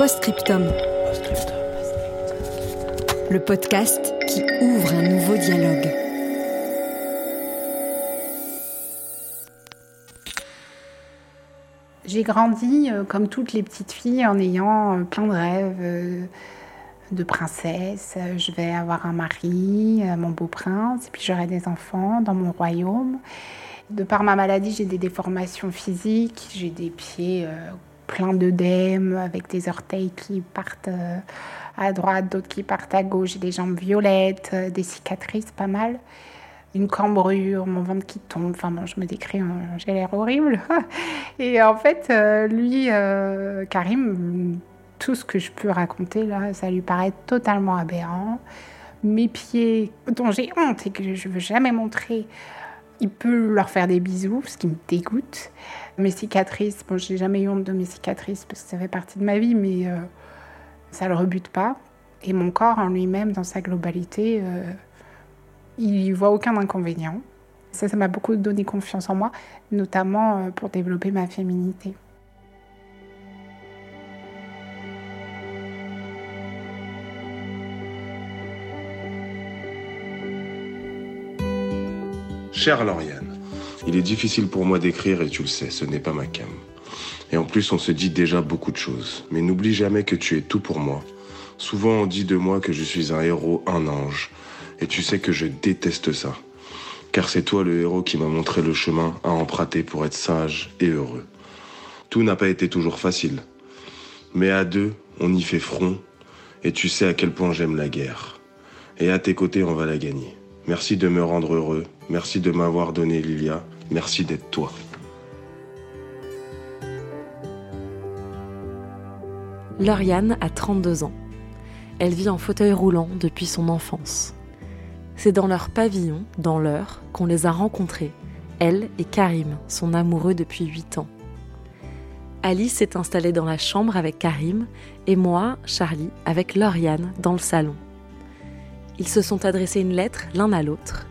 Postscriptum. Le podcast qui ouvre un nouveau dialogue. J'ai grandi euh, comme toutes les petites filles en ayant euh, plein de rêves euh, de princesse. Je vais avoir un mari, mon beau prince, et puis j'aurai des enfants dans mon royaume. De par ma maladie, j'ai des déformations physiques, j'ai des pieds euh, pleins d'œdèmes avec des orteils qui partent euh, à droite, d'autres qui partent à gauche, des jambes violettes, euh, des cicatrices pas mal une cambrure, mon ventre qui tombe. Enfin bon, je me décris, hein, j'ai l'air horrible. Et en fait, euh, lui, euh, Karim, tout ce que je peux raconter là, ça lui paraît totalement aberrant. Mes pieds, dont j'ai honte et que je veux jamais montrer, il peut leur faire des bisous, ce qui me dégoûte. Mes cicatrices, bon, j'ai jamais eu honte de mes cicatrices parce que ça fait partie de ma vie, mais euh, ça le rebute pas. Et mon corps en lui-même, dans sa globalité, euh, il y voit aucun inconvénient. Ça, ça m'a beaucoup donné confiance en moi, notamment euh, pour développer ma féminité. Chère Lauriane, il est difficile pour moi d'écrire et tu le sais, ce n'est pas ma cam. Et en plus, on se dit déjà beaucoup de choses. Mais n'oublie jamais que tu es tout pour moi. Souvent, on dit de moi que je suis un héros, un ange. Et tu sais que je déteste ça. Car c'est toi le héros qui m'a montré le chemin à emprunter pour être sage et heureux. Tout n'a pas été toujours facile. Mais à deux, on y fait front. Et tu sais à quel point j'aime la guerre. Et à tes côtés, on va la gagner. Merci de me rendre heureux. Merci de m'avoir donné Lilia. Merci d'être toi. Lauriane a 32 ans. Elle vit en fauteuil roulant depuis son enfance. C'est dans leur pavillon, dans l'heure, qu'on les a rencontrés, elle et Karim, son amoureux depuis 8 ans. Alice s'est installée dans la chambre avec Karim et moi, Charlie, avec Lauriane dans le salon. Ils se sont adressés une lettre l'un à l'autre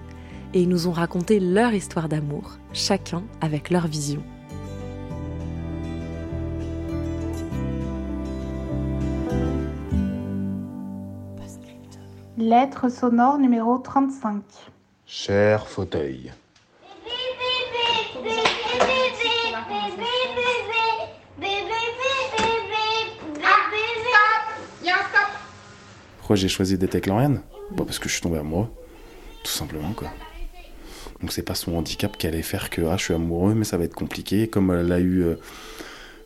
et ils nous ont raconté leur histoire d'amour, chacun avec leur vision. Lettre sonore numéro 35. Cher fauteuil. Pourquoi j'ai choisi avec Lauriane? Bah, Parce que je suis tombé amoureux. Tout simplement, quoi. Donc c'est pas son handicap qui allait faire que ah, je suis amoureux, mais ça va être compliqué. Comme elle a eu euh,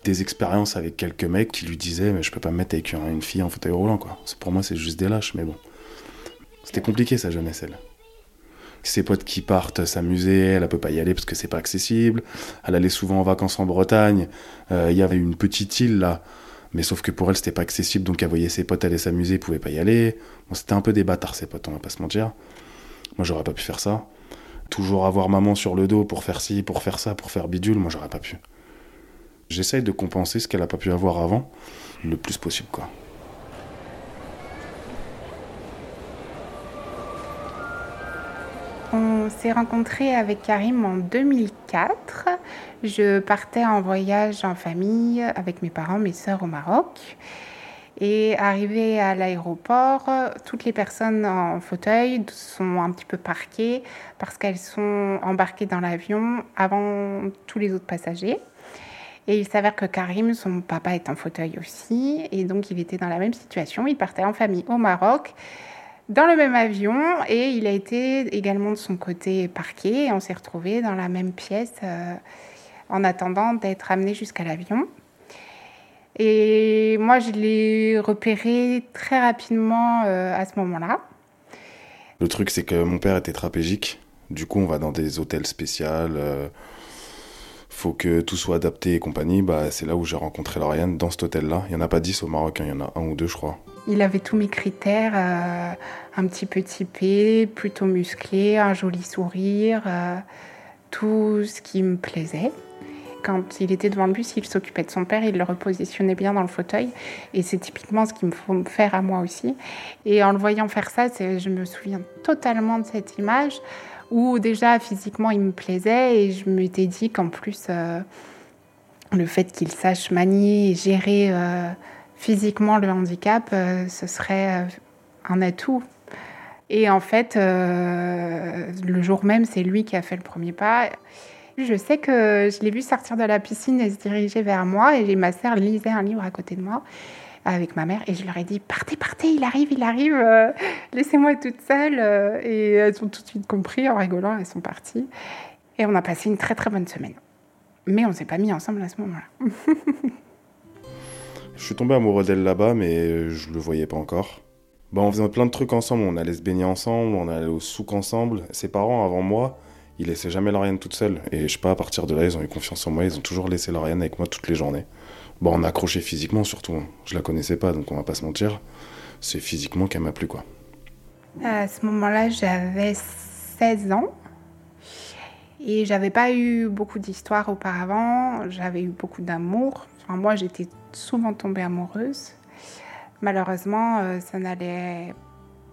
des expériences avec quelques mecs qui lui disaient mais je peux pas me mettre avec un- une fille en fauteuil roulant, quoi. Pour moi, c'est juste des lâches, mais bon. C'était compliqué sa jeunesse, elle. Ses potes qui partent s'amuser, elle, elle peut pas y aller parce que c'est pas accessible. Elle allait souvent en vacances en Bretagne. Euh, Il y avait une petite île là, mais sauf que pour elle c'était pas accessible, donc elle voyait ses potes aller s'amuser, elle pouvait pas y aller. C'était un peu des bâtards ses potes, on va pas se mentir. Moi j'aurais pas pu faire ça. Toujours avoir maman sur le dos pour faire ci, pour faire ça, pour faire bidule, moi j'aurais pas pu. J'essaye de compenser ce qu'elle a pas pu avoir avant, le plus possible quoi. On s'est rencontrés avec Karim en 2004. Je partais en voyage en famille avec mes parents, mes sœurs au Maroc. Et arrivé à l'aéroport, toutes les personnes en fauteuil sont un petit peu parquées parce qu'elles sont embarquées dans l'avion avant tous les autres passagers. Et il s'avère que Karim, son papa est en fauteuil aussi, et donc il était dans la même situation. Il partait en famille au Maroc, dans le même avion, et il a été également de son côté parqué, et on s'est retrouvés dans la même pièce euh, en attendant d'être amené jusqu'à l'avion. Et moi, je l'ai repéré très rapidement euh, à ce moment-là. Le truc c'est que mon père était trapégique, Du coup, on va dans des hôtels spéciaux. euh, faut que tout soit adapté et compagnie. Bah, c'est là où j'ai rencontré Lauriane, dans cet hôtel-là. Il n'y en a pas 10 au Maroc, hein, il y en a un ou deux, je crois. Il avait tous mes critères, euh, un petit peu typé, plutôt musclé, un joli sourire, euh, tout ce qui me plaisait. Quand il était devant le bus, il s'occupait de son père, il le repositionnait bien dans le fauteuil. Et c'est typiquement ce qu'il me faut faire à moi aussi. Et en le voyant faire ça, je me souviens totalement de cette image où déjà physiquement il me plaisait et je m'étais dit qu'en plus euh, le fait qu'il sache manier et gérer euh, physiquement le handicap, euh, ce serait un atout. Et en fait, le jour même, c'est lui qui a fait le premier pas. Je sais que je l'ai vu sortir de la piscine et se diriger vers moi et ma sœur lisait un livre à côté de moi avec ma mère et je leur ai dit partez, partez, il arrive, il arrive, euh, laissez-moi toute seule. euh, et elles ont tout de suite compris en rigolant, elles sont parties. Et on a passé une très très bonne semaine. Mais on ne s'est pas mis ensemble à ce moment-là. Je suis tombé amoureux d'elle là-bas, mais je le voyais pas encore. Bah, on faisait plein de trucs ensemble, on allait se baigner ensemble, on allait au souk ensemble. Ses parents, avant moi, ils laissaient jamais Lauriane toute seule. Et je sais pas, à partir de là, ils ont eu confiance en moi, ils ont toujours laissé Lauriane avec moi toutes les journées. Bon, on a accroché physiquement surtout. hein. Je la connaissais pas, donc on va pas se mentir. C'est physiquement qu'elle m'a plu, quoi. À ce moment-là, j'avais 16 ans. Et j'avais pas eu beaucoup d'histoires auparavant. J'avais eu beaucoup d'amour. Enfin, moi, j'étais souvent tombée amoureuse. Malheureusement, euh, ça n'allait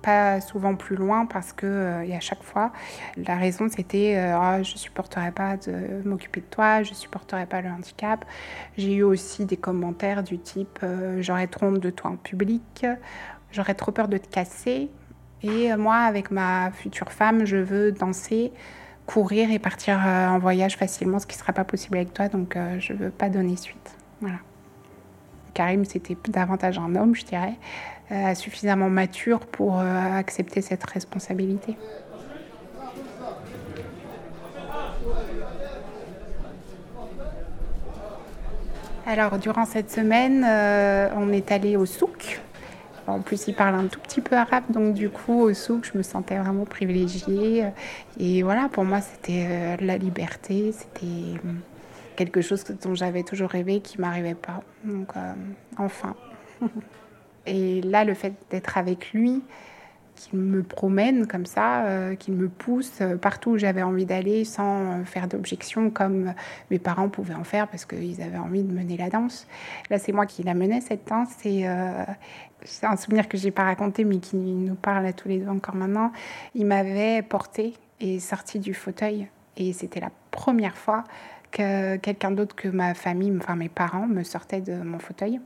pas souvent plus loin parce que euh, à chaque fois, la raison c'était euh, Ah, je supporterais pas de m'occuper de toi, je supporterais pas le handicap. J'ai eu aussi des commentaires du type euh, j'aurais trop honte de toi en public, j'aurais trop peur de te casser. Et moi, avec ma future femme, je veux danser, courir et partir en voyage facilement, ce qui ne sera pas possible avec toi, donc je ne veux pas donner suite. Voilà. Karim, c'était davantage un homme, je dirais, euh, suffisamment mature pour euh, accepter cette responsabilité. Alors, durant cette semaine, euh, on est allé au souk. En plus, il parle un tout petit peu arabe, donc du coup, au souk, je me sentais vraiment privilégiée. Et voilà, pour moi, c'était la liberté, c'était euh, quelque chose dont j'avais toujours rêvé qui m'arrivait pas. Donc, euh, enfin. Et là, le fait d'être avec lui, qu'il me promène comme ça, euh, qu'il me pousse euh, partout où j'avais envie d'aller sans faire d'objection comme mes parents pouvaient en faire parce qu'ils avaient envie de mener la danse. Là, c'est moi qui la menais cette danse et euh, c'est un souvenir que j'ai pas raconté mais qui nous parle à tous les deux encore maintenant. Il m'avait porté et sorti du fauteuil et c'était la première fois que quelqu'un d'autre que ma famille, enfin mes parents, me sortait de mon fauteuil.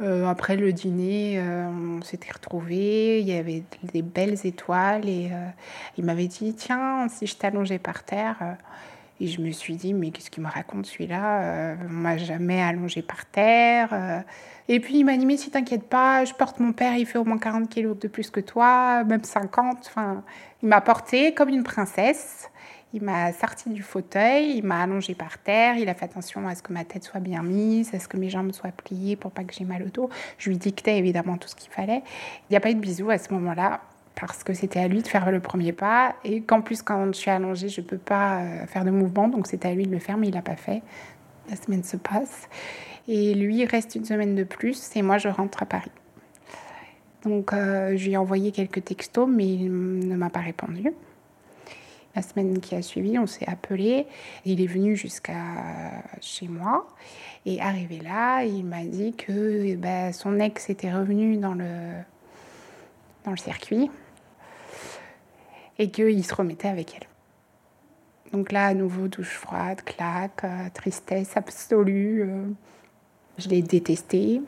Euh, après le dîner, euh, on s'était retrouvés, il y avait des belles étoiles et euh, il m'avait dit Tiens, si je t'allongeais par terre. Et je me suis dit Mais qu'est-ce qu'il me raconte celui-là On m'a jamais allongé par terre. Et puis il m'a dit Mais si t'inquiète pas, je porte mon père, il fait au moins 40 kilos de plus que toi, même 50. Enfin, il m'a portée comme une princesse. Il m'a sorti du fauteuil, il m'a allongé par terre, il a fait attention à ce que ma tête soit bien mise, à ce que mes jambes soient pliées pour pas que j'ai mal au dos. Je lui dictais évidemment tout ce qu'il fallait. Il n'y a pas eu de bisous à ce moment-là parce que c'était à lui de faire le premier pas et qu'en plus quand je suis allongée, je peux pas euh, faire de mouvement, donc c'était à lui de le faire, mais il l'a pas fait. La semaine se passe et lui reste une semaine de plus et moi je rentre à Paris. Donc euh, je lui ai envoyé quelques textos, mais il ne m'a pas répondu. La semaine qui a suivi, on s'est appelé. Il est venu jusqu'à chez moi. Et arrivé là, il m'a dit que ben, son ex était revenu dans le, dans le circuit et qu'il se remettait avec elle. Donc là, à nouveau, douche froide, claque, euh, tristesse absolue. euh. je l'ai détesté.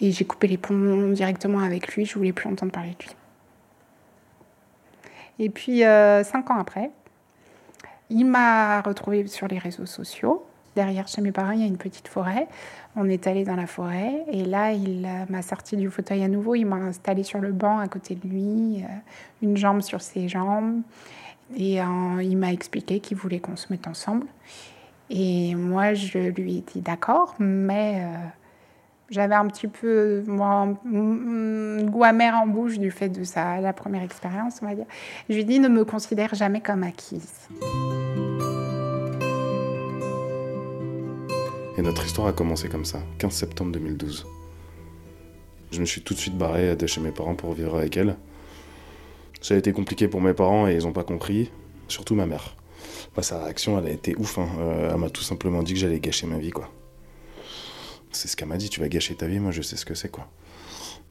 Et j'ai coupé les ponts directement avec lui. Je voulais plus entendre parler de lui. Et puis, euh, cinq ans après, il m'a retrouvée sur les réseaux sociaux. Derrière chez mes parents, il y a une petite forêt. On est allé dans la forêt et là, il euh, m'a sorti du fauteuil à nouveau. Il m'a installé sur le banc à côté de lui, euh, une jambe sur ses jambes. Et il m'a expliqué qu'il voulait qu'on se mette ensemble. Et moi, je lui ai dit d'accord, mais J'avais un petit peu moi, un goût amer en bouche du fait de sa, la première expérience, on va dire. Je lui dis ne me considère jamais comme acquise. Et notre histoire a commencé comme ça, 15 septembre 2012. Je me suis tout de suite barré de chez mes parents pour vivre avec elle. Ça a été compliqué pour mes parents et ils n'ont pas compris, surtout ma mère. Bah, sa réaction, elle a été ouf. Hein. Euh, elle m'a tout simplement dit que j'allais gâcher ma vie, quoi. C'est ce qu'elle m'a dit, tu vas gâcher ta vie, moi je sais ce que c'est, quoi.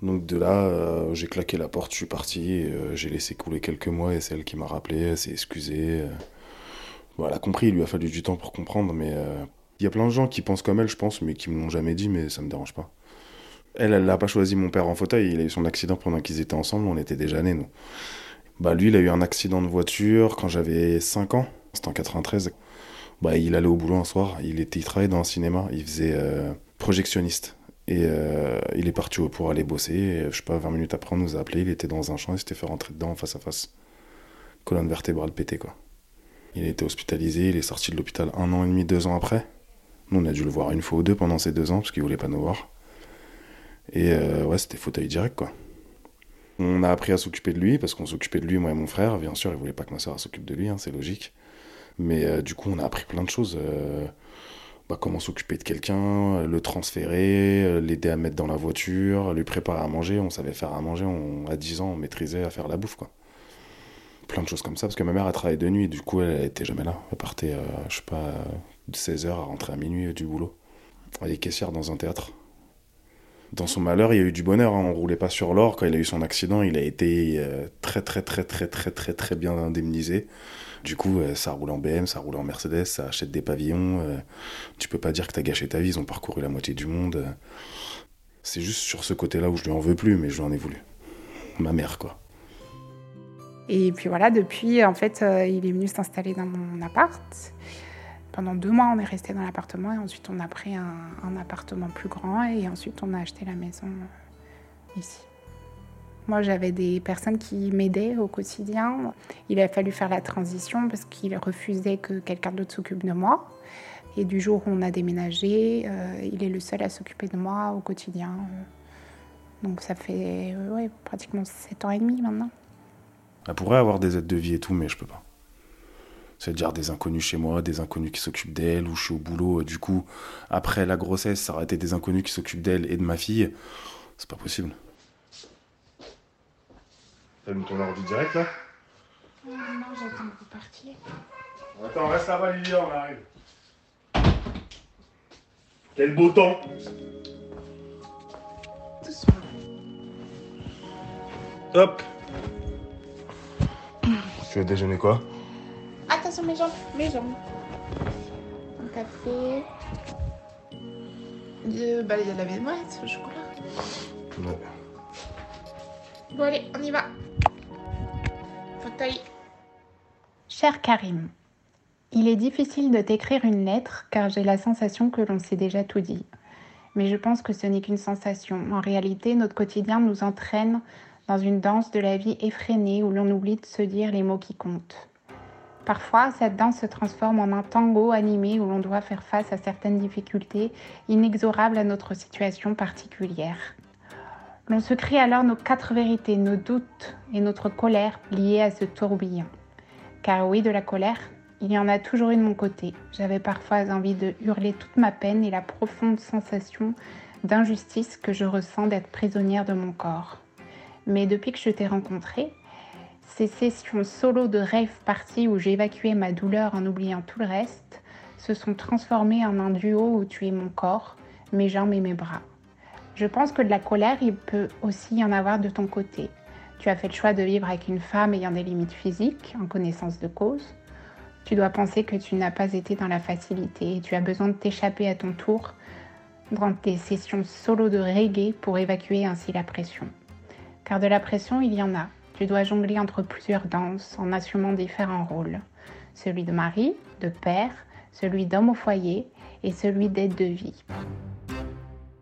Donc de là, euh, j'ai claqué la porte, je suis parti, euh, j'ai laissé couler quelques mois et c'est elle qui m'a rappelé, elle s'est excusée. Bon, elle a compris, il lui a fallu du temps pour comprendre, mais il y a plein de gens qui pensent comme elle, je pense, mais qui me l'ont jamais dit, mais ça me dérange pas. Elle, elle n'a pas choisi mon père en fauteuil, il a eu son accident pendant qu'ils étaient ensemble, on était déjà nés, nous. Bah lui, il a eu un accident de voiture quand j'avais 5 ans, c'était en 93. Bah il allait au boulot un soir, il, était, il travaillait dans un cinéma, il faisait euh, projectionniste. Et euh, il est parti pour aller bosser, et, je sais pas, 20 minutes après on nous a appelé, il était dans un champ, il s'était fait rentrer dedans face à face. Colonne vertébrale pétée quoi. Il a été hospitalisé, il est sorti de l'hôpital un an et demi, deux ans après. Nous, on a dû le voir une fois ou deux pendant ces deux ans, parce qu'il voulait pas nous voir. Et euh, ouais, c'était fauteuil direct, quoi. On a appris à s'occuper de lui, parce qu'on s'occupait de lui, moi et mon frère. Bien sûr, il voulait pas que ma soeur s'occupe de lui, hein, c'est logique. Mais euh, du coup, on a appris plein de choses. Bah, comment s'occuper de quelqu'un, le transférer, l'aider à mettre dans la voiture, lui préparer à manger. On savait faire à manger, à 10 ans, on maîtrisait à faire la bouffe, quoi. Plein de choses comme ça, parce que ma mère a travaillé de nuit, du coup, elle était jamais là. Elle partait, je sais pas, de 16h à rentrer à minuit du boulot. Elle est caissière dans un théâtre. Dans son malheur, il y a eu du bonheur. Hein. On roulait pas sur l'or. Quand il a eu son accident, il a été euh, très, très, très, très, très, très, très bien indemnisé. Du coup, euh, ça roule en BM, ça roule en Mercedes, ça achète des pavillons. Euh. tu peux pas dire que tu as gâché ta vie. Ils ont parcouru la moitié du monde. C'est juste sur ce côté-là où je lui en veux plus, mais je lui en ai voulu. Ma mère, quoi. Et puis voilà, depuis, en fait, il est venu s'installer dans mon appart. Pendant deux mois, on est resté dans l'appartement et ensuite on a pris un, appartement plus grand et ensuite on a acheté la maison euh, ici. Moi, j'avais des personnes qui m'aidaient au quotidien. Il a fallu faire la transition parce qu'il refusait que quelqu'un d'autre s'occupe de moi. Et du jour où on a déménagé, euh, il est le seul à s'occuper de moi au quotidien. Donc ça fait pratiquement sept ans et demi maintenant. Elle pourrait avoir des aides de vie et tout, mais je peux pas. C'est-à-dire des inconnus chez moi, des inconnus qui s'occupent d'elle, ou je suis au boulot. Du coup, après la grossesse, ça aurait été des inconnus qui s'occupent d'elle et de ma fille. C'est pas possible. T'as mis ton ordi direct là? Non, non, j'attends que vous partiez. Attends, reste là-bas, Lily, on arrive. Quel beau temps Doucement. Hop Tu veux déjeuner quoi? Attention mes jambes, mes jambes. Un café. De, bah, il y a de la baignoire, au chocolat. Ouais. Bon allez, on y va. Fauteuil. Cher Karim, il est difficile de t'écrire une lettre car j'ai la sensation que l'on s'est déjà tout dit. Mais je pense que ce n'est qu'une sensation. En réalité, notre quotidien nous entraîne dans une danse de la vie effrénée où l'on oublie de se dire les mots qui comptent. Parfois, cette danse se transforme en un tango animé où l'on doit faire face à certaines difficultés inexorables à notre situation particulière. L'on se crie alors nos quatre vérités, nos doutes et notre colère liées à ce tourbillon. Car oui, de la colère, il y en a toujours eu de mon côté. J'avais parfois envie de hurler toute ma peine et la profonde sensation d'injustice que je ressens d'être prisonnière de mon corps. Mais depuis que je t'ai rencontré, ces sessions solo de rêve party où j'évacuais ma douleur en oubliant tout le reste se sont transformées en un duo où tu es mon corps, mes jambes et mes bras. Je pense que de la colère, il peut aussi y en avoir de ton côté. Tu as fait le choix de vivre avec une femme ayant des limites physiques, en connaissance de cause. Tu dois penser que tu n'as pas été dans la facilité et tu as besoin de t'échapper à ton tour dans tes sessions solo de reggae pour évacuer ainsi la pression. Car de la pression, il y en a, tu dois jongler entre plusieurs danses en assumant différents rôles. Celui de mari, de père, celui d'homme au foyer et celui d'aide de vie.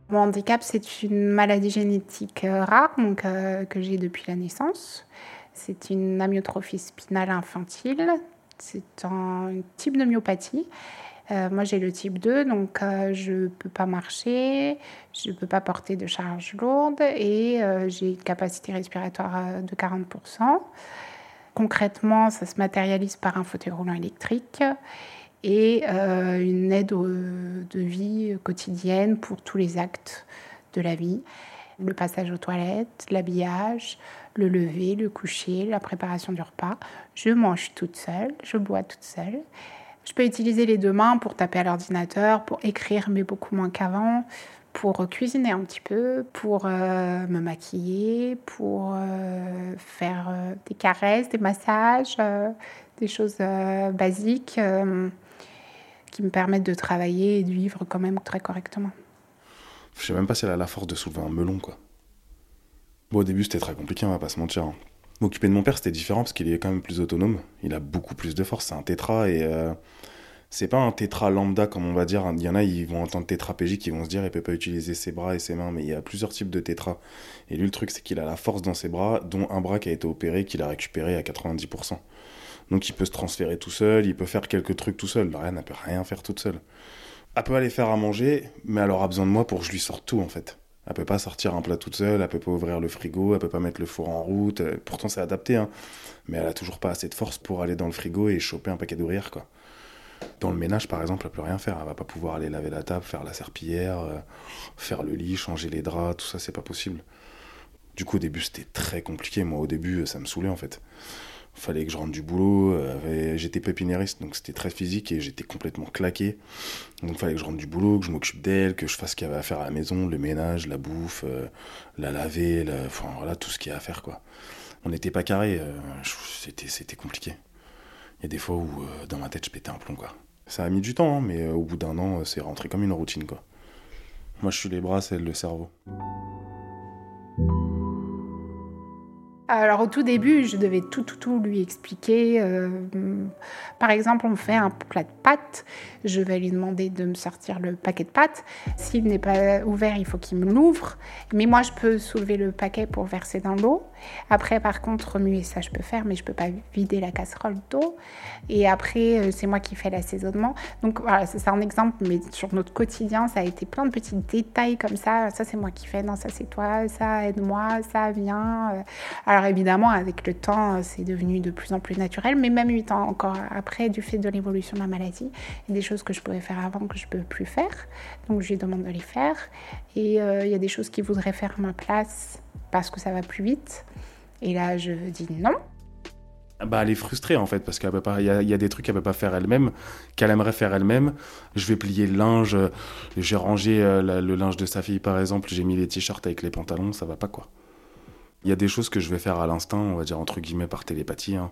Mon handicap, c'est une maladie génétique euh, rare euh, que j'ai depuis la naissance. C'est une amyotrophie spinale infantile. C'est un type de myopathie Euh, moi, j'ai le type 2, donc euh, je ne peux pas marcher, je ne peux pas porter de charge lourde et j'ai une capacité respiratoire de 40%. Concrètement, ça se matérialise par un fauteuil roulant électrique et une aide de vie quotidienne pour tous les actes de la vie. Le passage aux toilettes, l'habillage, le lever, le coucher, la préparation du repas. Je mange toute seule, je bois toute seule. Je peux utiliser les deux mains pour taper à l'ordinateur, pour écrire, mais beaucoup moins qu'avant, pour cuisiner un petit peu, pour euh, me maquiller, pour euh, faire euh, des caresses, des massages, des choses basiques qui me permettent de travailler et de vivre quand même très correctement. Je sais même pas si elle a la force de soulever un melon, quoi. Bon, au début, c'était très compliqué, on va pas se mentir. Hein. M'occuper de mon père, c'était différent parce qu'il est quand même plus autonome. Il a beaucoup plus de force. C'est un tétra et euh, c'est pas un tétra lambda comme on va dire. Il y en a, ils vont entendre tétrapégique, ils vont se dire, il peut pas utiliser ses bras et ses mains. Mais il y a plusieurs types de tétra. Et lui, le truc, c'est qu'il a la force dans ses bras, dont un bras qui a été opéré, qu'il a récupéré à 90%. Donc il peut se transférer tout seul, il peut faire quelques trucs tout seul. Rien, elle peut rien faire toute seule. Elle peut aller faire à manger, mais elle aura besoin de moi pour que je lui sorte tout en fait. Elle peut pas sortir un plat toute seule, elle peut pas ouvrir le frigo, elle peut pas mettre le four en route. Euh, pourtant, c'est adapté, hein. Mais elle a toujours pas assez de force pour aller dans le frigo et choper un paquet d'ouvrières, quoi. Dans le ménage, par exemple, elle peut rien faire. Elle va pas pouvoir aller laver la table, faire la serpillière, euh, faire le lit, changer les draps, tout ça, c'est pas possible. Du coup, au début, c'était très compliqué. Moi, au début, ça me saoulait, en fait fallait que je rentre du boulot. Euh, j'étais pépinériste, donc c'était très physique et j'étais complètement claqué. Donc il fallait que je rentre du boulot, que je m'occupe d'elle, que je fasse ce qu'il y avait à faire à la maison, le ménage, la bouffe, euh, la laver, enfin voilà, tout ce qu'il y a à faire quoi. On n'était pas carré, euh, c'était compliqué. Il y a des fois où dans ma tête je pétais un plomb quoi. Ça a mis du temps, hein, mais au bout d'un an, c'est rentré comme une routine quoi. Moi je suis les bras, c'est le cerveau. Alors au tout début, je devais tout, tout, tout lui expliquer. Euh, par exemple, on fait un plat de pâtes. Je vais lui demander de me sortir le paquet de pâtes. S'il n'est pas ouvert, il faut qu'il me l'ouvre. Mais moi, je peux soulever le paquet pour verser dans l'eau. Après, par contre, remuer ça, je peux faire, mais je peux pas vider la casserole d'eau. Et après, euh, c'est moi qui fais l'assaisonnement. Donc voilà, c'est un exemple, mais sur notre quotidien, ça a été plein de petits détails comme ça. Ça, c'est moi qui fais. Non, ça, c'est toi. Ça, aide-moi. Ça, vient. Euh, alors évidemment, avec le temps, c'est devenu de plus en plus naturel, mais même huit ans encore après, du fait de l'évolution de la maladie, il y a des choses que je pouvais faire avant que je ne peux plus faire. Donc je lui demande de les faire. Et euh, il y a des choses qu'il voudrait faire à ma place parce que ça va plus vite. Et là, je dis non. Bah, elle est frustrée en fait parce qu'il y, a des trucs qu'elle peut pas faire elle-même, qu'elle aimerait faire elle-même. Je vais plier le linge, j'ai rangé euh, le linge de sa fille par exemple, j'ai mis les t-shirts avec les pantalons, ça va pas quoi. Il y a des choses que je vais faire à l'instinct, on va dire entre guillemets par télépathie. Hein.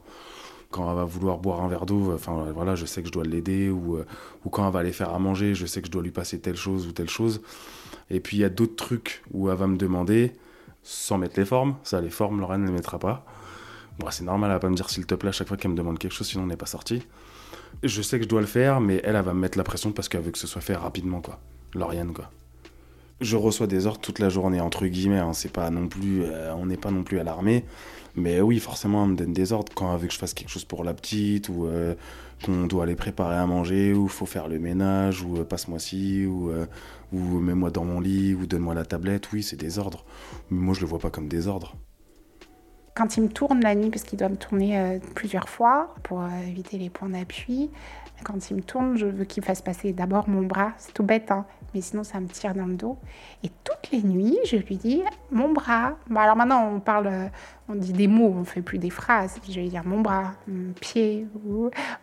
Quand elle va vouloir boire un verre d'eau, enfin voilà, je sais que je dois l'aider, ou, euh, ou quand elle va aller faire à manger, je sais que je dois lui passer telle chose ou telle chose. Et puis il y a d'autres trucs où elle va me demander, sans mettre les formes, ça les formes, Lorraine ne les mettra pas. Bon, c'est normal, elle va pas me dire s'il te plaît à chaque fois qu'elle me demande quelque chose, sinon on n'est pas sorti. Je sais que je dois le faire, mais elle, elle va me mettre la pression parce qu'elle veut que ce soit fait rapidement, quoi. Lauriane, quoi je reçois des ordres toute la journée entre guillemets. Hein. C'est pas non plus, euh, on n'est pas non plus à l'armée, mais oui, forcément, on me donne des ordres quand elle veut que je fasse quelque chose pour la petite ou euh, qu'on doit aller préparer à manger ou faut faire le ménage ou euh, passe-moi ci ou ou mets-moi dans mon lit ou donne-moi la tablette. Oui, c'est des ordres. Moi, je le vois pas comme des ordres. Quand il me tourne la nuit, parce qu'il doit me tourner plusieurs fois pour éviter les points d'appui, quand il me tourne, je veux qu'il fasse passer d'abord mon bras. C'est tout bête, hein mais sinon ça me tire dans le dos. Et toutes les nuits, je lui dis mon bras. Bon, alors maintenant, on parle, on dit des mots, on fait plus des phrases. Je lui dire mon bras, mon pied.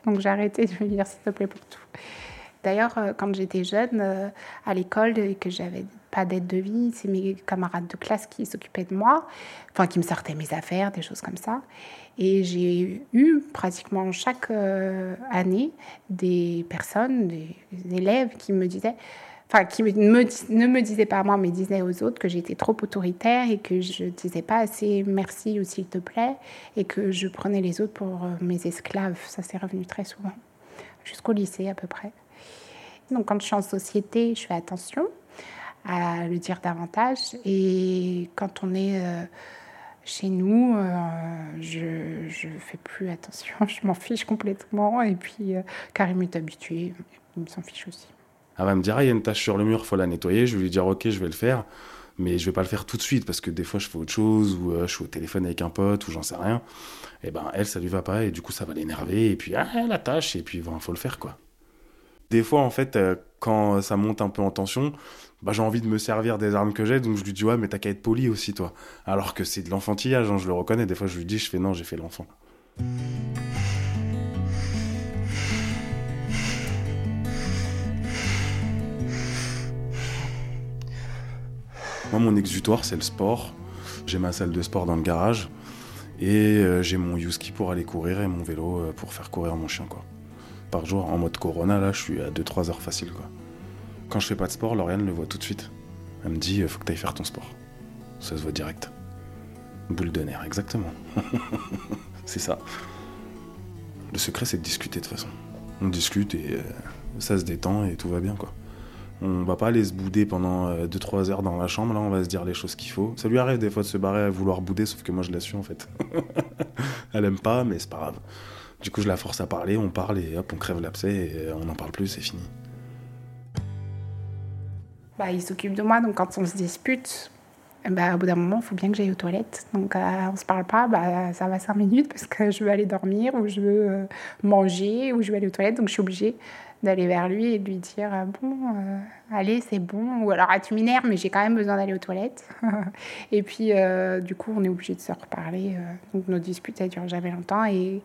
Donc j'ai arrêté de lui dire s'il te plaît pour tout. D'ailleurs, euh, quand j'étais jeune euh, à l'école et que j'avais pas d'aide de vie, c'est mes camarades de classe qui s'occupaient de moi, enfin qui me sortaient mes affaires, des choses comme ça. Et j'ai eu pratiquement chaque euh, année des personnes, des élèves qui me disaient enfin qui ne me disaient pas à moi, mais disaient aux autres que j'étais trop autoritaire et que je disais pas assez merci ou s'il te plaît et que je prenais les autres pour mes esclaves. Ça s'est revenu très souvent, jusqu'au lycée à peu près. Donc quand je suis en société, je fais attention à le dire davantage et quand on est euh, Chez nous, euh, je, je fais plus attention, je m'en fiche complètement. Et puis, euh, Karim est habitué, il s'en fiche aussi. Elle va me dire, ah, il y a une tache sur le mur, faut la nettoyer. Je vais lui dire, ok, je vais le faire, mais je vais pas le faire tout de suite parce que des fois, je fais autre chose ou euh, je suis au téléphone avec un pote ou j'en sais rien. Et ben, elle, ça lui va pas et du coup, ça va l'énerver. Et puis, ah, la tâche, et puis, il faut le faire, quoi. Des fois, en fait, euh, quand ça monte un peu en tension, bah, j'ai envie de me servir des armes que j'ai, donc je lui dis, ouais, mais t'as qu'à être poli aussi, toi. Alors que c'est de l'enfantillage, hein, je le reconnais. Des fois, je lui dis, je fais non, j'ai fait l'enfant. Moi, mon exutoire, c'est le sport. J'ai ma salle de sport dans le garage. Et euh, j'ai mon Yuski pour aller courir et mon vélo euh, pour faire courir mon chien, quoi. Par jour, en mode Corona, là, je suis à 2-3 heures facile, quoi. Quand je fais pas de sport, Lauriane le voit tout de suite. Elle me dit, faut que t'ailles faire ton sport. Ça se voit direct. Boule de nerf, exactement. c'est ça. Le secret, c'est de discuter de toute façon. On discute et euh, ça se détend et tout va bien, quoi. On va pas aller se bouder pendant 2-3 heures dans la chambre, là, on va se dire les choses qu'il faut. Ça lui arrive des fois de se barrer à vouloir bouder, sauf que moi je la suis en fait. Elle aime pas, mais c'est pas grave. Du coup, je la force à parler, on parle et hop, on crève l'abcès et on n'en parle plus, c'est fini. Bah, il s'occupe de moi, donc quand on se dispute, bah, au bout d'un moment, il faut bien que j'aille aux toilettes. Donc, euh, on se parle pas, bah, ça va 5 minutes parce que je veux aller dormir ou je veux euh, manger ou je veux aller aux toilettes. Donc, je suis obligée d'aller vers lui et de lui dire euh, Bon, euh, allez, c'est bon. Ou alors, ah, tu m'énerves, mais j'ai quand même besoin d'aller aux toilettes. et puis, euh, du coup, on est obligé de se reparler. donc, nos disputes, elles durent jamais longtemps. Et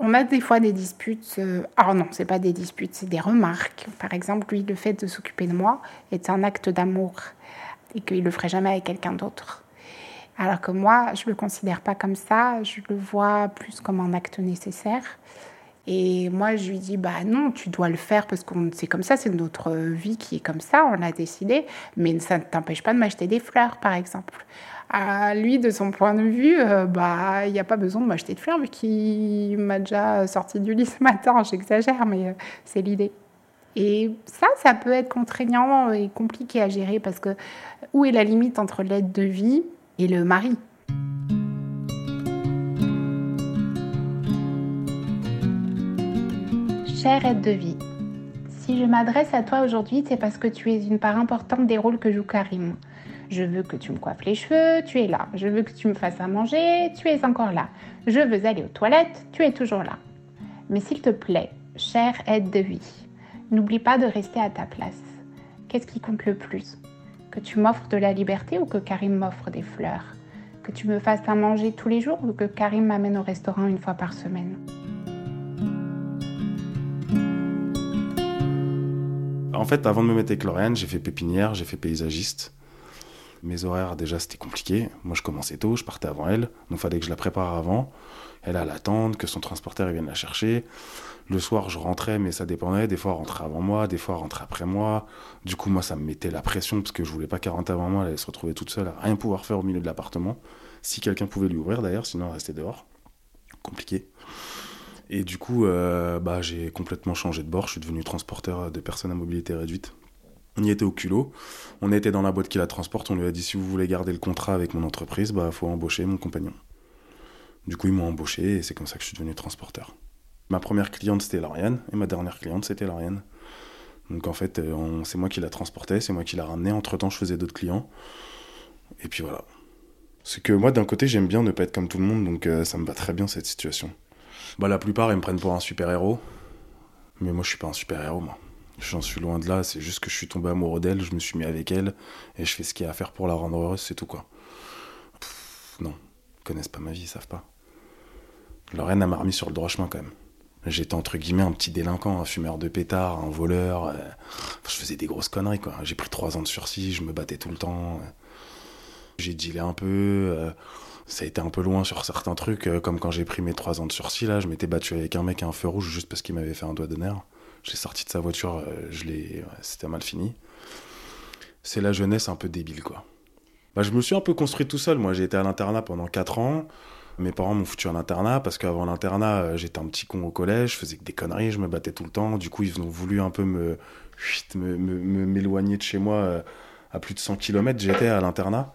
on a des fois des disputes. alors, non, c'est pas des disputes, c'est des remarques. Par exemple, lui, le fait de s'occuper de moi est un acte d'amour et qu'il le ferait jamais avec quelqu'un d'autre. Alors que moi, je le considère pas comme ça, je le vois plus comme un acte nécessaire. Et moi, je lui dis, bah non, tu dois le faire parce que c'est comme ça, c'est notre vie qui est comme ça, on l'a décidé, mais ça ne t'empêche pas de m'acheter des fleurs, par exemple. Lui, de son point de vue, euh, bah il n'y a pas besoin de m'acheter de fleurs vu qu'il m'a déjà sorti du lit ce matin, j'exagère, mais euh, c'est l'idée. Et ça, ça peut être contraignant et compliqué à gérer parce que où est la limite entre l'aide de vie et le mari? Chère aide de vie, si je m'adresse à toi aujourd'hui, c'est parce que tu es une part importante des rôles que joue Karim. Je veux que tu me coiffes les cheveux, tu es là. Je veux que tu me fasses à manger, tu es encore là. Je veux aller aux toilettes, tu es toujours là. Mais s'il te plaît, chère aide de vie, n'oublie pas de rester à ta place. Qu'est-ce qui compte le plus? Que tu m'offres de la liberté ou que Karim m'offre des fleurs? Que tu me fasses à manger tous les jours ou que Karim m'amène au restaurant une fois par semaine? En fait, avant de me mettre avec Lauriane, j'ai fait pépinière, j'ai fait paysagiste. Mes horaires, déjà, c'était compliqué. Moi, je commençais tôt, je partais avant elle. Donc, fallait que je la prépare avant. Elle à l'attendre, que son transporteur vienne la chercher. Le soir, je rentrais, mais ça dépendait. Des fois, elle avant moi, des fois, elle rentrait après moi. Du coup, moi, ça me mettait la pression parce que je voulais pas qu'elle rentre avant moi. Elle allait se retrouver toute seule à rien pouvoir faire au milieu de l'appartement. Si quelqu'un pouvait lui ouvrir, d'ailleurs, sinon, elle restait dehors. Compliqué. Et du coup, euh, bah, j'ai complètement changé de bord. Je suis devenu transporteur de personnes à mobilité réduite. On y était au culot. On était dans la boîte qui la transporte. On lui a dit si vous voulez garder le contrat avec mon entreprise, bah faut embaucher mon compagnon. Du coup, ils m'ont embauché et c'est comme ça que je suis devenu transporteur. Ma première cliente c'était Lauriane et ma dernière cliente c'était Lauriane. Donc en fait, euh, c'est moi qui la transportais, c'est moi qui la ramenais. Entre temps, je faisais d'autres clients. Et puis voilà. C'est que moi, d'un côté, j'aime bien ne pas être comme tout le monde, donc euh, ça me va très bien cette situation. Bah, la plupart, ils me prennent pour un super-héros. Mais moi, je suis pas un super-héros, moi. J'en suis loin de là, c'est juste que je suis tombé amoureux d'elle, je me suis mis avec elle, et je fais ce qu'il y a à faire pour la rendre heureuse, c'est tout, quoi. non, ils connaissent pas ma vie, ils savent pas. Lorraine, m'a remis sur le droit chemin, quand même. J'étais entre guillemets un petit délinquant, un fumeur de pétard, un voleur. Euh, je faisais des grosses conneries, quoi. J'ai pris trois ans de sursis, je me battais tout le temps. J'ai dealé un peu. Euh, ça a été un peu loin sur certains trucs, euh, comme quand j'ai pris mes trois ans de sursis, là, je m'étais battu avec un mec à un feu rouge juste parce qu'il m'avait fait un doigt d'honneur. J'ai sorti de sa voiture, euh, je l'ai, c'était mal fini. C'est la jeunesse un peu débile, quoi. Bah, je me suis un peu construit tout seul. Moi, j'ai été à l'internat pendant 4 ans. Mes parents m'ont foutu à l'internat parce qu'avant l'internat, euh, j'étais un petit con au collège, je faisais que des conneries, je me battais tout le temps. Du coup, ils ont voulu un peu me m'éloigner de chez moi à plus de 100 km. J'étais à l'internat.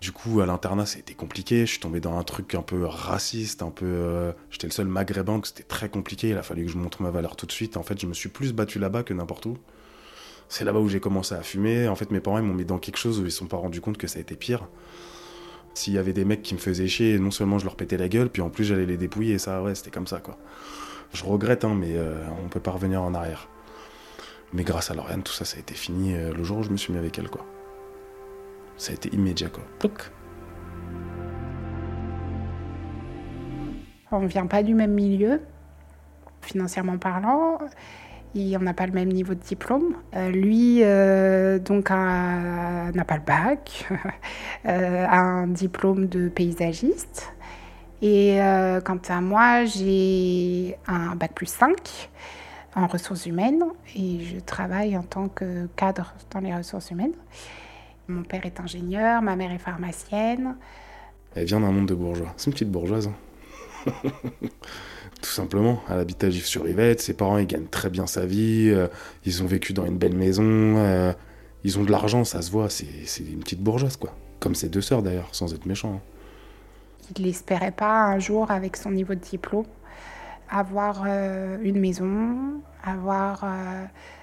Du coup, à l'internat, c'était compliqué. Je suis tombé dans un truc un peu raciste, un peu. euh, J'étais le seul maghrébin, que c'était très compliqué. Il a fallu que je montre ma valeur tout de suite. En fait, je me suis plus battu là-bas que n'importe où. C'est là-bas où j'ai commencé à fumer. En fait, mes parents ils m'ont mis dans quelque chose où ils se sont pas rendus compte que ça a été pire. S'il y avait des mecs qui me faisaient chier, non seulement je leur pétais la gueule, puis en plus j'allais les dépouiller. Et ça, ouais, c'était comme ça, quoi. Je regrette, hein, mais euh, on peut pas revenir en arrière. Mais grâce à Lauriane, tout ça, ça a été fini euh, le jour où je me suis mis avec elle, quoi. Ça a été immédiat, quoi. On ne vient pas du même milieu, financièrement parlant. Et on n'a pas le même niveau de diplôme. Euh, lui, euh, donc, a- n'a pas le bac, euh, a un diplôme de paysagiste. Et euh, quant à moi, j'ai un bac plus 5 en ressources humaines et je travaille en tant que cadre dans les ressources humaines. Mon père est ingénieur, ma mère est pharmacienne. Elle vient d'un monde de bourgeois. C'est une petite bourgeoise. hein. Tout simplement. Elle habite à Gif-sur-Yvette. Ses parents, ils gagnent très bien sa vie. euh, ils ont vécu dans une belle maison. euh, ils ont de l'argent, ça se voit. C'est une petite bourgeoise, quoi. Comme ses deux sœurs, d'ailleurs, sans être méchant. hein. Il l'espérait pas un jour avec son niveau de diplôme avoir euh, une maison, avoir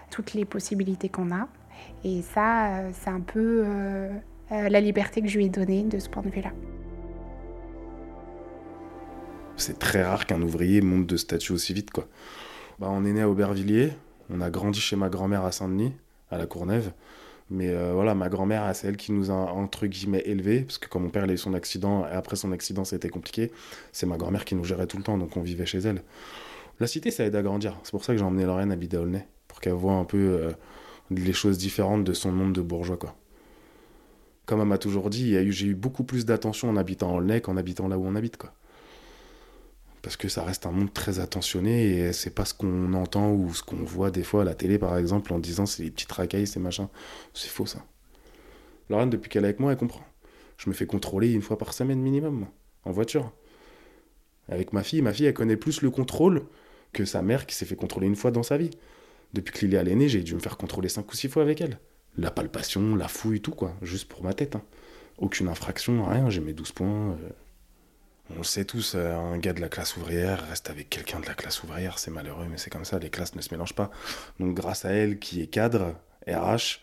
toutes les possibilités qu'on a. Et ça, euh, c'est un peu euh, euh, la liberté que je lui ai donnée de ce point de vue-là. C'est très rare qu'un ouvrier monte de statut aussi vite, quoi. Bah, on est né à Aubervilliers. On a grandi chez ma grand-mère à Saint-Denis, à la Courneuve. Mais voilà, ma grand-mère, c'est elle qui nous a, entre guillemets, élevés. Parce que quand mon père a eu son accident, et après son accident, c'était compliqué. C'est ma grand-mère qui nous gérait tout le temps, donc on vivait chez elle. La cité, ça aide à grandir. C'est pour ça que j'ai emmené Lorraine à Aulnay. Pour qu'elle voit un peu les choses différentes de son monde de bourgeois, quoi. Comme elle m'a toujours dit, j'ai eu beaucoup plus d'attention en habitant à Aulnay qu'en habitant là où on habite, quoi parce que ça reste un monde très attentionné et c'est pas ce qu'on entend ou ce qu'on voit des fois à la télé par exemple en disant c'est les petites racailles, c'est machin. C'est faux ça. Lorraine, depuis qu'elle est avec moi, elle comprend. Je me fais contrôler une fois par semaine minimum, en voiture. Avec ma fille, ma fille, elle connaît plus le contrôle que sa mère qui s'est fait contrôler une fois dans sa vie. Depuis que Lily est née, j'ai dû me faire contrôler cinq ou six fois avec elle. La palpation, la fouille, tout quoi, juste pour ma tête. hein. Aucune infraction, rien, j'ai mes 12 points. euh, on le sait tous, euh, un gars de la classe ouvrière reste avec quelqu'un de la classe ouvrière, c'est malheureux, mais c'est comme ça, les classes ne se mélangent pas. Donc grâce à elle, qui est cadre, RH,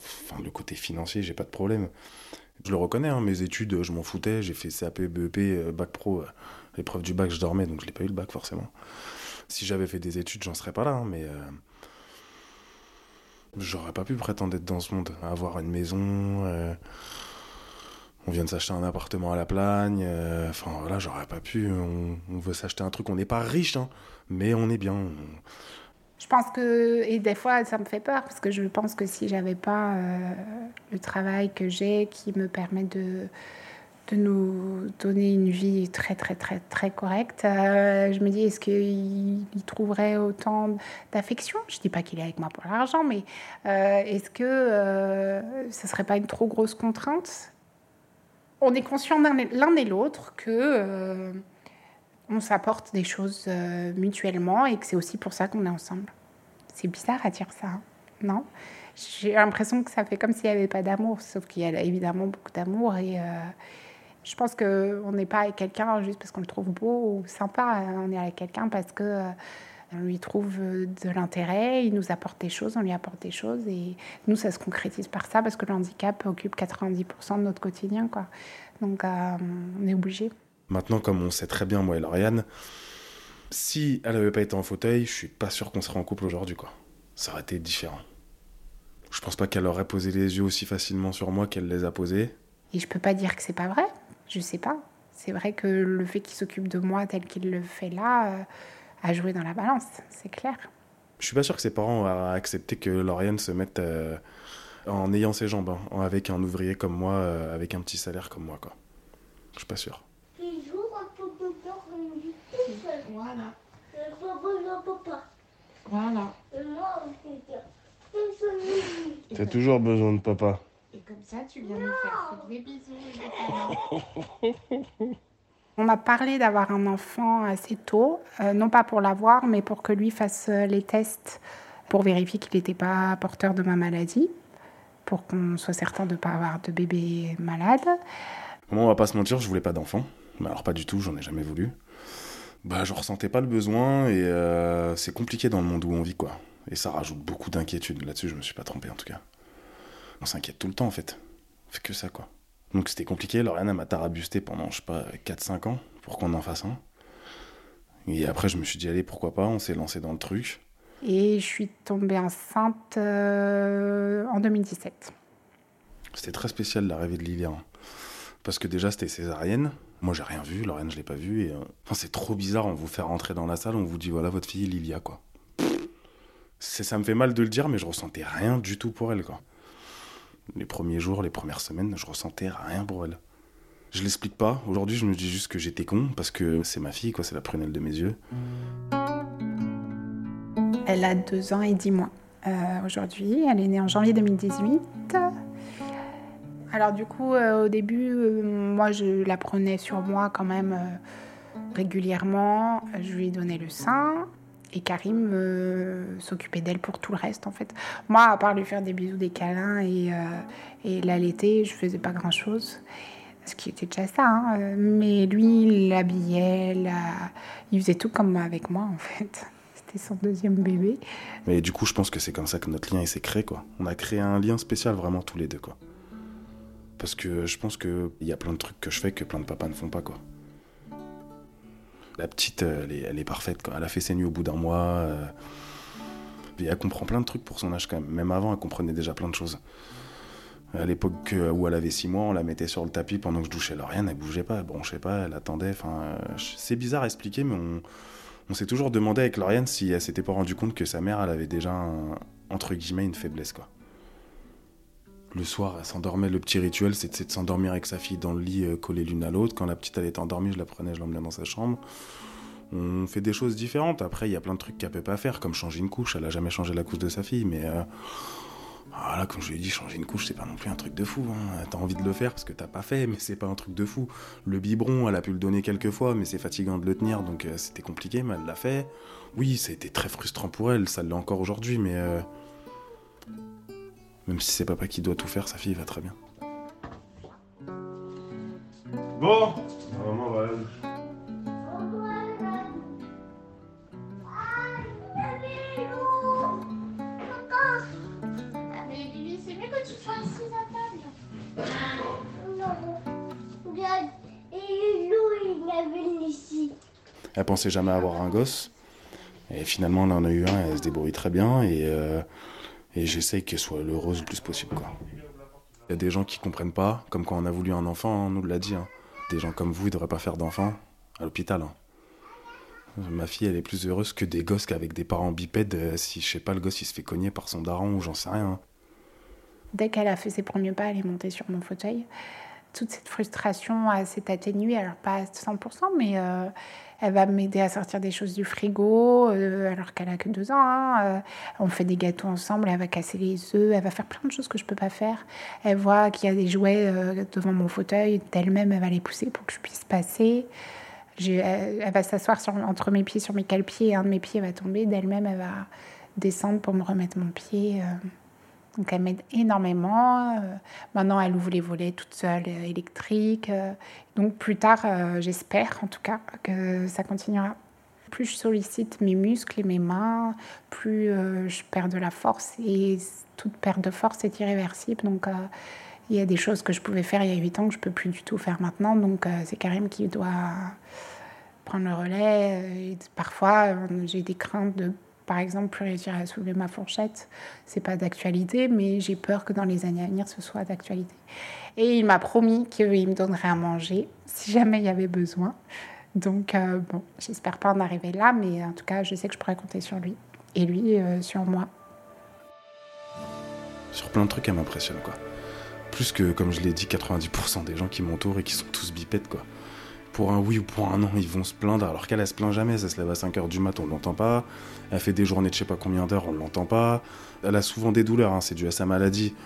enfin le côté financier, j'ai pas de problème. Je le reconnais, hein, mes études, je m'en foutais, j'ai fait CAP, BEP, euh, bac pro, l'épreuve du bac, je dormais, donc je l'ai pas eu le bac forcément. Si j'avais fait des études, j'en serais pas là, hein, mais j'aurais pas pu prétendre être dans ce monde, avoir une maison. euh, on vient de s'acheter un appartement à la Plagne. euh, Enfin voilà, j'aurais pas pu. On, veut s'acheter un truc. On n'est pas riche, hein, mais on est bien. Je pense que, et des fois, ça me fait peur parce que je pense que si j'avais pas euh, le travail que j'ai qui me permet de, de nous donner une vie très, très, très, très correcte, euh, je me dis, est-ce qu'il il trouverait autant d'affection? Je dis pas qu'il est avec moi pour l'argent, mais euh, est-ce que euh, ce serait pas une trop grosse contrainte? On est conscient l'un et- l'autre que. euh, on s'apporte des choses mutuellement et que c'est aussi pour ça qu'on est ensemble. C'est bizarre à dire ça, hein, non? J'ai l'impression que ça fait comme s'il n'y avait pas d'amour, sauf qu'il y a évidemment beaucoup d'amour et je pense qu'on n'est pas avec quelqu'un juste parce qu'on le trouve beau ou sympa, on est avec quelqu'un parce que euh, on lui trouve euh, de l'intérêt, il nous apporte des choses, on lui apporte des choses et nous ça se concrétise par ça parce que le handicap occupe 90% de notre quotidien quoi. Donc euh, on est obligé. Maintenant, comme on sait très bien, moi et Lauriane, si elle avait pas été en fauteuil, je suis pas sûr qu'on serait en couple aujourd'hui, quoi. Ça aurait été différent. Je pense pas qu'elle aurait posé les yeux aussi facilement sur moi qu'elle les a posés. Et je peux pas dire que c'est pas vrai. Je sais pas. C'est vrai que le fait qu'il s'occupe de moi tel qu'il le fait là euh, a joué dans la balance, c'est clair. Je suis pas sûr que ses parents aient accepté que Lauriane se mette euh, en ayant ses jambes, hein, avec un ouvrier comme moi, euh, avec un petit salaire comme moi, quoi. Je suis pas sûr. Voilà, Voilà. voilà. T'as toujours besoin de papa. Comme ça, tu viens nous faire des bisous. On m'a parlé d'avoir un enfant assez tôt, euh, non pas pour l'avoir, mais pour que lui fasse euh, les tests pour vérifier qu'il n'était pas porteur de ma maladie, pour qu'on soit certain de ne pas avoir de bébé malade. Moi, on va pas se mentir, je voulais pas d'enfant. Mais alors pas du tout, j'en ai jamais voulu. Bah, je ressentais pas le besoin et euh, c'est compliqué dans le monde où on vit, quoi. Et ça rajoute beaucoup d'inquiétude là-dessus, je me suis pas trompé en tout cas. On s'inquiète tout le temps en fait. On fait que ça, quoi. Donc c'était compliqué, Lauriane m'a tarabusté pendant, je sais pas, 4-5 ans pour qu'on en fasse un. Et après, je me suis dit, allez, pourquoi pas, on s'est lancé dans le truc. Et je suis tombée enceinte euh, en 2017. C'était très spécial l'arrivée de Lilia. Hein. Parce que déjà, c'était césarienne. Moi, j'ai rien vu, Lauriane, je l'ai pas vu. Et, euh, Enfin, c'est trop bizarre, on vous fait rentrer dans la salle, on vous dit, voilà, votre fille, Lilia, quoi. Ça me fait mal de le dire, mais je ressentais rien du tout pour elle, quoi. Les premiers jours, les premières semaines, je ressentais rien pour elle. Je l'explique pas. Aujourd'hui, je me dis juste que j'étais con parce que c'est ma fille. C'est la prunelle de mes yeux. Elle a deux ans et dix mois euh, aujourd'hui. Elle est née en janvier 2018. Alors du coup, euh, au début, euh, moi, je la prenais sur moi quand même régulièrement. Je lui donnais le sein. Et Karim euh, s'occupait d'elle pour tout le reste, en fait. Moi, à part lui faire des bisous, des câlins et, euh, et l'allaiter, je faisais pas grand-chose. Ce qui était déjà ça. hein. Mais lui, il l'habillait, la- il faisait tout comme avec moi, en fait. C'était son deuxième bébé. Mais du coup, je pense que c'est comme ça que notre lien s'est créé, quoi. On a créé un lien spécial vraiment tous les deux, quoi. Parce que je pense qu'il y a plein de trucs que je fais que plein de papas ne font pas, quoi. La petite, euh, elle est, parfaite. Elle a fait ses nuits au bout d'un mois. euh, elle comprend plein de trucs pour son âge, quand même. Même avant, elle comprenait déjà plein de choses. À l'époque euh, où elle avait 6 mois, on la mettait sur le tapis pendant que je douchais Lauriane, elle bougeait pas, elle bronchait pas, elle attendait. C'est bizarre à expliquer, mais on, s'est toujours demandé avec Lauriane si elle s'était pas rendu compte que sa mère, elle avait déjà, entre guillemets, une faiblesse. Le soir, elle s'endormait, le petit rituel, c'était de s'endormir avec sa fille dans le lit, euh, collée l'une à l'autre. Quand la petite, elle était endormie, je la prenais, je l'emmenais dans sa chambre. On fait des choses différentes. Après, il y a plein de trucs qu'elle peut pas faire, comme changer une couche. Elle a jamais changé la couche de sa fille, mais... euh, voilà, comme je lui ai dit, changer une couche, c'est pas non plus un truc de fou. Hein. T'as envie de le faire parce que t'as pas fait, mais c'est pas un truc de fou. Le biberon, elle a pu le donner quelques fois, mais c'est fatigant de le tenir, donc euh, c'était compliqué, mais elle l'a fait. Oui, ça a été très frustrant pour elle, ça l'est encore aujourd'hui, mais euh, même si c'est papa qui doit tout faire, sa fille va très bien. Bon, maman va. Ici. Elle pensait jamais avoir un gosse, et finalement, elle en a eu un, elle se débrouille très bien, et, euh, et j'essaye qu'elle soit heureuse le plus possible, quoi. Il y a des gens qui comprennent pas, comme quand on a voulu un enfant, on nous l'a dit. hein. Des gens comme vous, ils devraient pas faire d'enfants à l'hôpital. hein. Ma fille, elle est plus heureuse que des gosses qu'avec des parents bipèdes. euh, si, je sais pas, le gosse, il se fait cogner par son daron ou j'en sais rien. hein. Dès qu'elle a fait ses premiers pas, elle est montée sur mon fauteuil. Toute cette frustration s'est atténuée, alors pas à 100%, mais euh, elle va m'aider à sortir des choses du frigo, euh, alors qu'elle a que deux ans. hein. Euh, on fait des gâteaux ensemble, elle va casser les œufs, elle va faire plein de choses que je peux pas faire. Elle voit qu'il y a des jouets devant mon fauteuil, d'elle-même, elle va les pousser pour que je puisse passer. Elle, elle va s'asseoir entre mes pieds, sur mes cale-pieds, et un de mes pieds va tomber. D'elle-même, elle va descendre pour me remettre mon pied. Donc elle m'aide énormément. Euh, maintenant, elle ouvre les volets toute seule, euh, électrique. euh. donc plus tard, j'espère en tout cas que ça continuera. Plus je sollicite mes muscles et mes mains, plus je perds de la force. Et toute perte de force est irréversible. Donc il y a des choses que je pouvais faire il y a 8 ans que je peux plus du tout faire maintenant. Donc c'est Karim qui doit prendre le relais. Parfois, j'ai des craintes de, par exemple, plus réussir à soulever ma fourchette. C'est pas d'actualité, mais j'ai peur que dans les années à venir, ce soit d'actualité. Et il m'a promis qu'il me donnerait à manger si jamais il y avait besoin. Donc, euh, bon, j'espère pas en arriver là, mais en tout cas, je sais que je pourrais compter sur lui. Et lui, euh, sur moi. Sur plein de trucs, elle m'impressionne, quoi. Plus que, comme je l'ai dit, 90% des gens qui m'entourent et qui sont tous bipèdes, quoi. Pour un oui ou pour un non, ils vont se plaindre, alors qu'elle, elle se plaint jamais. Elle se lève à 5h du mat, on l'entend pas. Elle fait des journées de je sais pas combien d'heures, on l'entend pas. Elle a souvent des douleurs, hein, c'est dû à sa maladie.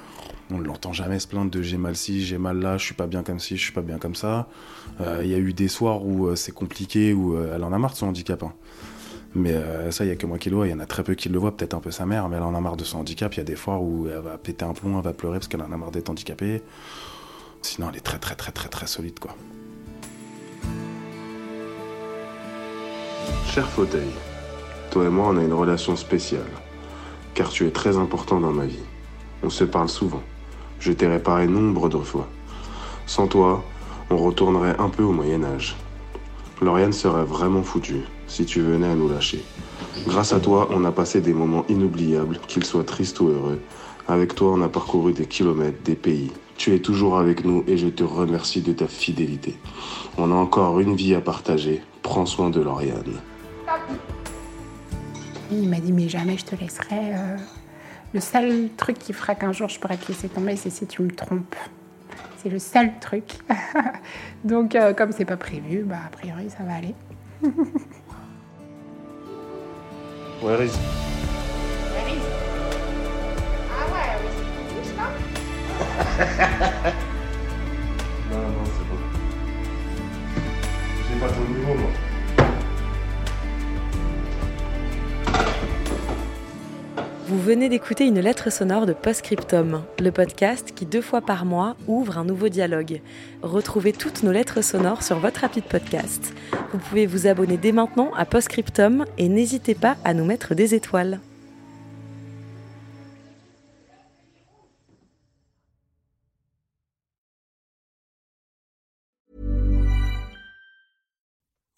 On ne l'entend jamais se plaindre de j'ai mal ci, j'ai mal là, je suis pas bien comme ci, je suis pas bien comme ça. Euh, Il y a eu des soirs où euh, c'est compliqué, où euh, elle en a marre de son handicap. hein. Mais ça, il y a que moi qui le vois. Il y en a très peu qui le voient, peut-être un peu sa mère, mais elle en a marre de son handicap. Il y a des fois où elle va péter un plomb, elle va pleurer parce qu'elle en a marre d'être handicapée. Sinon, elle est très, très, très, très, très solide, quoi. Cher fauteuil, toi et moi, on a une relation spéciale, car tu es très important dans ma vie. On se parle souvent. Je t'ai réparé nombre de fois. Sans toi, on retournerait un peu au Moyen Âge. Lauriane serait vraiment foutue si tu venais à nous lâcher. Grâce à toi, on a passé des moments inoubliables, qu'ils soient tristes ou heureux. Avec toi, on a parcouru des kilomètres, des pays. Tu es toujours avec nous et je te remercie de ta fidélité. On a encore une vie à partager. Prends soin de Lauriane. Il m'a dit, mais jamais je te laisserai. euh, Le seul truc qui fera qu'un jour je pourrais te laisser tomber, c'est si tu me trompes. C'est le seul truc. Donc, euh, comme c'est pas prévu, bah, a priori, ça va aller. Where is Non, non, c'est bon. J'ai pas ton niveau, moi. Vous venez d'écouter une lettre sonore de Postscriptum, le podcast qui deux fois par mois ouvre un nouveau dialogue. Retrouvez toutes nos lettres sonores sur votre appli de podcast. Vous pouvez vous abonner dès maintenant à Postscriptum et n'hésitez pas à nous mettre des étoiles.